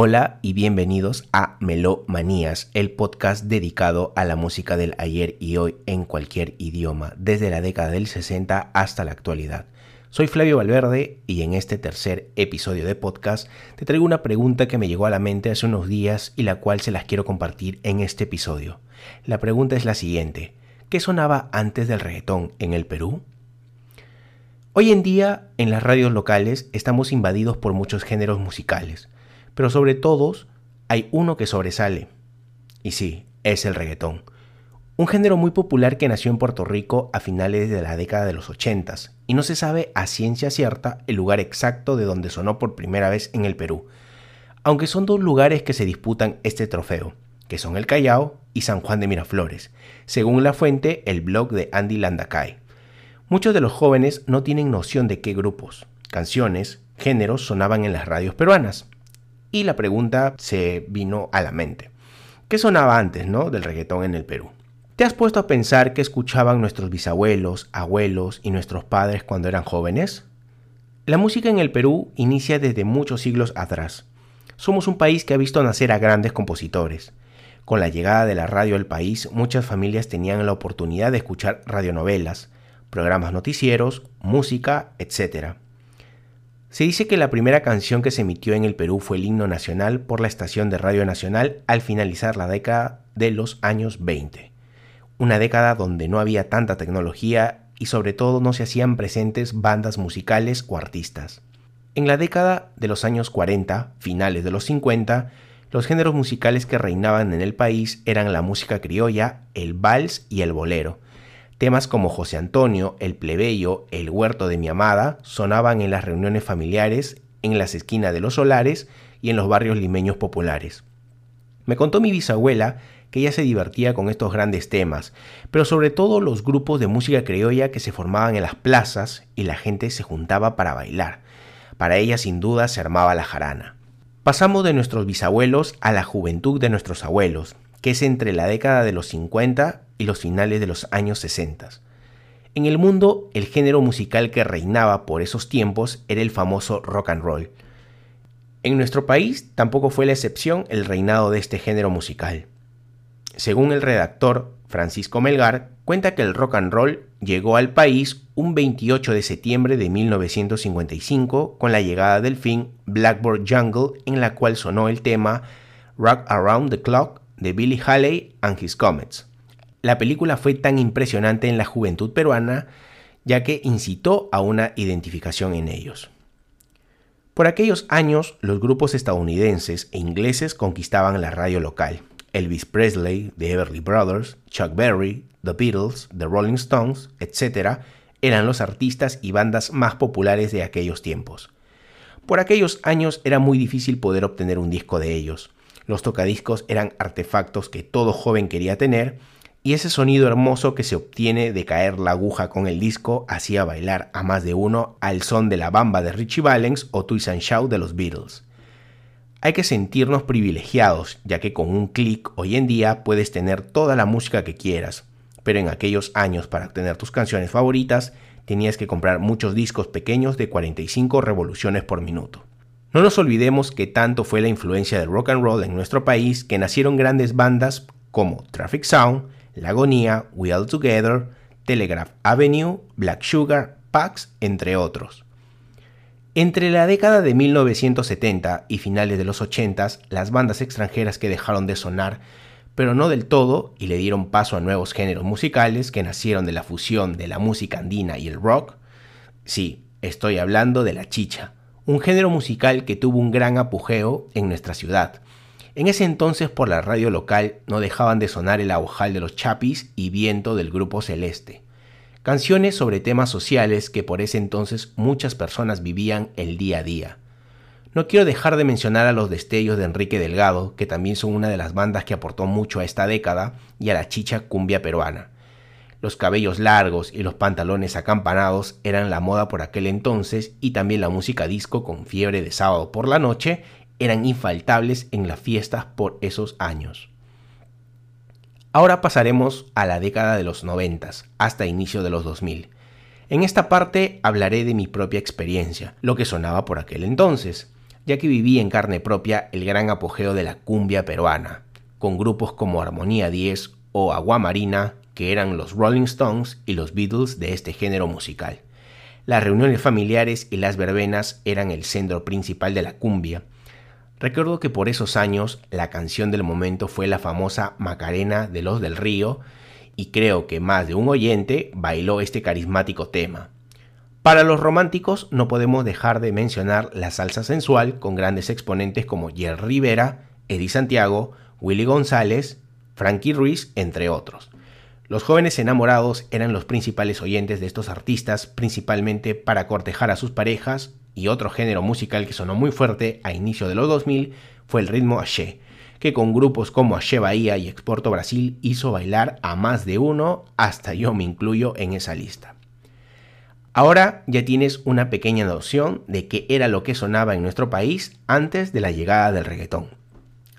Hola y bienvenidos a Melomanías, el podcast dedicado a la música del ayer y hoy en cualquier idioma, desde la década del 60 hasta la actualidad. Soy Flavio Valverde y en este tercer episodio de podcast te traigo una pregunta que me llegó a la mente hace unos días y la cual se las quiero compartir en este episodio. La pregunta es la siguiente, ¿qué sonaba antes del reggaetón en el Perú? Hoy en día en las radios locales estamos invadidos por muchos géneros musicales pero sobre todos hay uno que sobresale. Y sí, es el reggaetón. Un género muy popular que nació en Puerto Rico a finales de la década de los 80 y no se sabe a ciencia cierta el lugar exacto de donde sonó por primera vez en el Perú, aunque son dos lugares que se disputan este trofeo, que son el Callao y San Juan de Miraflores, según la fuente el blog de Andy Landacay. Muchos de los jóvenes no tienen noción de qué grupos, canciones, géneros sonaban en las radios peruanas, y la pregunta se vino a la mente. ¿Qué sonaba antes, no, del reggaetón en el Perú? ¿Te has puesto a pensar qué escuchaban nuestros bisabuelos, abuelos y nuestros padres cuando eran jóvenes? La música en el Perú inicia desde muchos siglos atrás. Somos un país que ha visto nacer a grandes compositores. Con la llegada de la radio al país, muchas familias tenían la oportunidad de escuchar radionovelas, programas noticieros, música, etc. Se dice que la primera canción que se emitió en el Perú fue el himno nacional por la estación de Radio Nacional al finalizar la década de los años 20. Una década donde no había tanta tecnología y sobre todo no se hacían presentes bandas musicales o artistas. En la década de los años 40, finales de los 50, los géneros musicales que reinaban en el país eran la música criolla, el vals y el bolero, Temas como José Antonio, El plebeyo, El huerto de mi amada sonaban en las reuniones familiares, en las esquinas de los solares y en los barrios limeños populares. Me contó mi bisabuela que ella se divertía con estos grandes temas, pero sobre todo los grupos de música criolla que se formaban en las plazas y la gente se juntaba para bailar. Para ella sin duda se armaba la jarana. Pasamos de nuestros bisabuelos a la juventud de nuestros abuelos, que es entre la década de los 50 y los finales de los años 60. En el mundo, el género musical que reinaba por esos tiempos era el famoso rock and roll. En nuestro país tampoco fue la excepción el reinado de este género musical. Según el redactor Francisco Melgar, cuenta que el rock and roll llegó al país un 28 de septiembre de 1955 con la llegada del film Blackboard Jungle en la cual sonó el tema Rock Around the Clock de Billy Haley and His Comets. La película fue tan impresionante en la juventud peruana ya que incitó a una identificación en ellos. Por aquellos años, los grupos estadounidenses e ingleses conquistaban la radio local. Elvis Presley, The Everly Brothers, Chuck Berry, The Beatles, The Rolling Stones, etc., eran los artistas y bandas más populares de aquellos tiempos. Por aquellos años era muy difícil poder obtener un disco de ellos. Los tocadiscos eran artefactos que todo joven quería tener y ese sonido hermoso que se obtiene de caer la aguja con el disco hacía bailar a más de uno al son de la bamba de Richie Valens o Twist and Shout de los Beatles. Hay que sentirnos privilegiados, ya que con un clic hoy en día puedes tener toda la música que quieras, pero en aquellos años para obtener tus canciones favoritas tenías que comprar muchos discos pequeños de 45 revoluciones por minuto. No nos olvidemos que tanto fue la influencia del rock and roll en nuestro país que nacieron grandes bandas como Traffic Sound, La Agonía, We All Together, Telegraph Avenue, Black Sugar, Pax, entre otros. Entre la década de 1970 y finales de los 80, las bandas extranjeras que dejaron de sonar, pero no del todo, y le dieron paso a nuevos géneros musicales que nacieron de la fusión de la música andina y el rock, sí, estoy hablando de la chicha, un género musical que tuvo un gran apogeo en nuestra ciudad. En ese entonces por la radio local no dejaban de sonar el aujal de los Chapis y Viento del Grupo Celeste. Canciones sobre temas sociales que por ese entonces muchas personas vivían el día a día. No quiero dejar de mencionar a los destellos de Enrique Delgado, que también son una de las bandas que aportó mucho a esta década, y a la chicha cumbia peruana. Los cabellos largos y los pantalones acampanados eran la moda por aquel entonces y también la música disco con fiebre de sábado por la noche eran infaltables en las fiestas por esos años. Ahora pasaremos a la década de los 90 hasta inicio de los 2000. En esta parte hablaré de mi propia experiencia, lo que sonaba por aquel entonces, ya que viví en carne propia el gran apogeo de la cumbia peruana, con grupos como Armonía 10 o Agua Marina, que eran los Rolling Stones y los Beatles de este género musical. Las reuniones familiares y las verbenas eran el centro principal de la cumbia. Recuerdo que por esos años la canción del momento fue la famosa Macarena de los del Río y creo que más de un oyente bailó este carismático tema. Para los románticos no podemos dejar de mencionar la salsa sensual con grandes exponentes como Jerry Rivera, Eddie Santiago, Willy González, Frankie Ruiz, entre otros. Los jóvenes enamorados eran los principales oyentes de estos artistas, principalmente para cortejar a sus parejas, y otro género musical que sonó muy fuerte a inicio de los 2000 fue el ritmo axé, que con grupos como Axé Bahía y Exporto Brasil hizo bailar a más de uno, hasta yo me incluyo en esa lista. Ahora ya tienes una pequeña noción de qué era lo que sonaba en nuestro país antes de la llegada del reggaetón.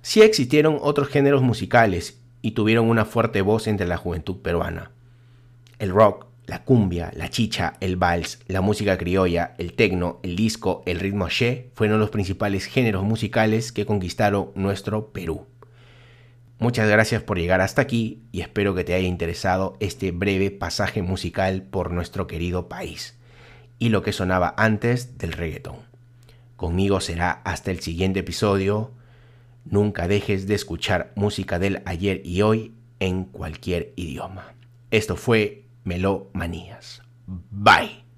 Sí existieron otros géneros musicales y tuvieron una fuerte voz entre la juventud peruana. El rock, la cumbia, la chicha, el vals, la música criolla, el tecno, el disco, el ritmo che fueron los principales géneros musicales que conquistaron nuestro Perú. Muchas gracias por llegar hasta aquí y espero que te haya interesado este breve pasaje musical por nuestro querido país y lo que sonaba antes del reggaetón. Conmigo será hasta el siguiente episodio Nunca dejes de escuchar música del ayer y hoy en cualquier idioma. Esto fue Melomanías. Bye.